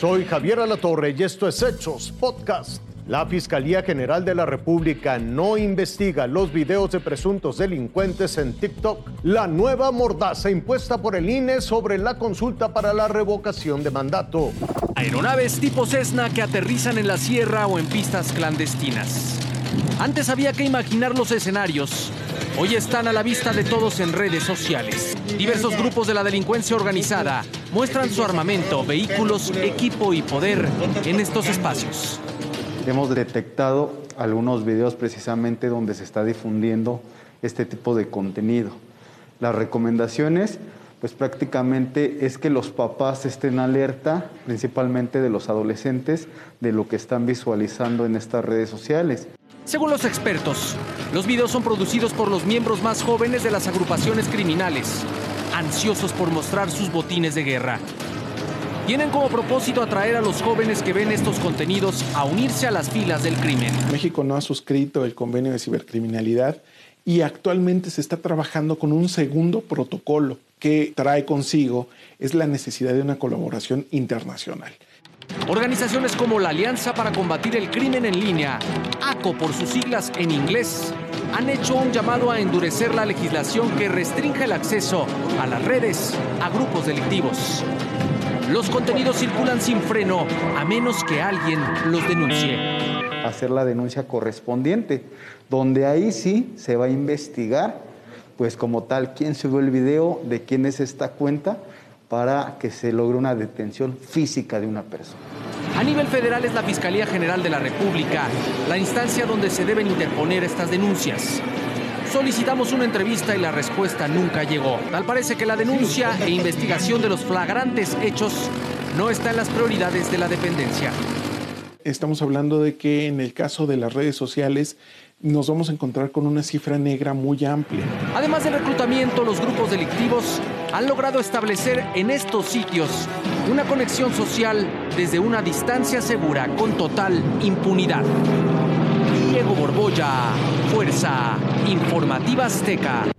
Soy Javier Alatorre y esto es Hechos Podcast. La Fiscalía General de la República no investiga los videos de presuntos delincuentes en TikTok. La nueva mordaza impuesta por el INE sobre la consulta para la revocación de mandato. Aeronaves tipo Cessna que aterrizan en la sierra o en pistas clandestinas. Antes había que imaginar los escenarios. Hoy están a la vista de todos en redes sociales. Diversos grupos de la delincuencia organizada muestran su armamento, vehículos, equipo y poder en estos espacios hemos detectado algunos videos precisamente donde se está difundiendo este tipo de contenido. Las recomendaciones, pues prácticamente es que los papás estén alerta, principalmente de los adolescentes, de lo que están visualizando en estas redes sociales. Según los expertos, los videos son producidos por los miembros más jóvenes de las agrupaciones criminales, ansiosos por mostrar sus botines de guerra tienen como propósito atraer a los jóvenes que ven estos contenidos a unirse a las filas del crimen. México no ha suscrito el convenio de cibercriminalidad y actualmente se está trabajando con un segundo protocolo que trae consigo es la necesidad de una colaboración internacional. Organizaciones como la Alianza para Combatir el Crimen en Línea, ACO por sus siglas en inglés, han hecho un llamado a endurecer la legislación que restringe el acceso a las redes a grupos delictivos. Los contenidos circulan sin freno a menos que alguien los denuncie. Hacer la denuncia correspondiente, donde ahí sí se va a investigar, pues como tal, quién subió el video, de quién es esta cuenta, para que se logre una detención física de una persona. A nivel federal es la Fiscalía General de la República la instancia donde se deben interponer estas denuncias. Solicitamos una entrevista y la respuesta nunca llegó. Tal parece que la denuncia e investigación de los flagrantes hechos no está en las prioridades de la dependencia. Estamos hablando de que en el caso de las redes sociales nos vamos a encontrar con una cifra negra muy amplia. Además del reclutamiento, los grupos delictivos han logrado establecer en estos sitios una conexión social desde una distancia segura con total impunidad. Diego Borbolla, Fuerza Informativa Azteca.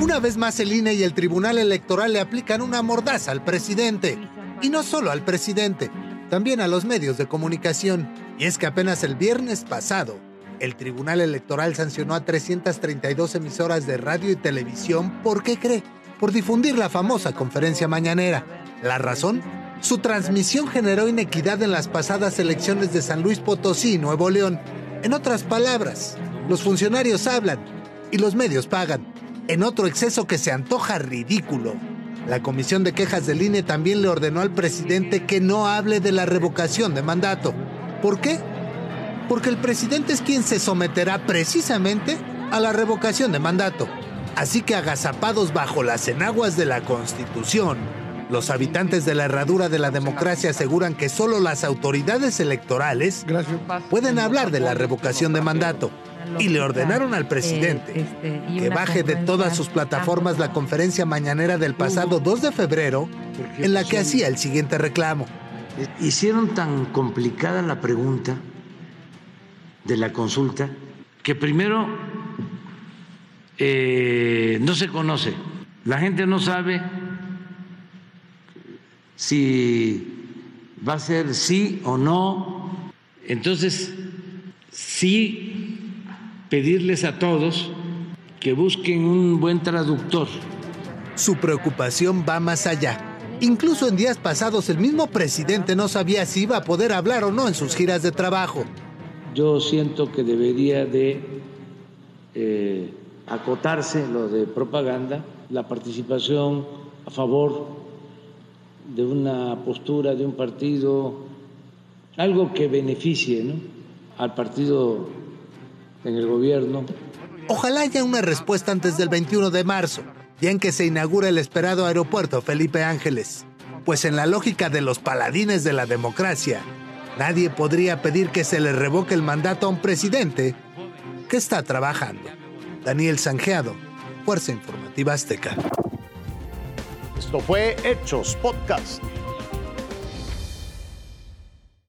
Una vez más el INE y el Tribunal Electoral le aplican una mordaza al presidente. Y no solo al presidente, también a los medios de comunicación. Y es que apenas el viernes pasado, el Tribunal Electoral sancionó a 332 emisoras de radio y televisión. ¿Por qué cree? Por difundir la famosa conferencia mañanera. ¿La razón? Su transmisión generó inequidad en las pasadas elecciones de San Luis Potosí, Nuevo León. En otras palabras, los funcionarios hablan y los medios pagan. En otro exceso que se antoja ridículo. La Comisión de Quejas del INE también le ordenó al presidente que no hable de la revocación de mandato. ¿Por qué? Porque el presidente es quien se someterá precisamente a la revocación de mandato. Así que agazapados bajo las enaguas de la Constitución, los habitantes de la herradura de la democracia aseguran que solo las autoridades electorales pueden hablar de la revocación de mandato y le ordenaron al presidente que baje de todas sus plataformas la conferencia mañanera del pasado 2 de febrero en la que hacía el siguiente reclamo. Hicieron tan complicada la pregunta de la consulta que primero eh, no se conoce, la gente no sabe si va a ser sí o no. Entonces, sí pedirles a todos que busquen un buen traductor. Su preocupación va más allá. Incluso en días pasados el mismo presidente no sabía si iba a poder hablar o no en sus giras de trabajo. Yo siento que debería de eh, acotarse lo de propaganda, la participación a favor de una postura de un partido, algo que beneficie al partido en el gobierno. Ojalá haya una respuesta antes del 21 de marzo, ya en que se inaugura el esperado aeropuerto Felipe Ángeles. Pues en la lógica de los paladines de la democracia, nadie podría pedir que se le revoque el mandato a un presidente que está trabajando. Daniel Sanjeado, Fuerza Informativa Azteca. Esto fue Hechos Podcast.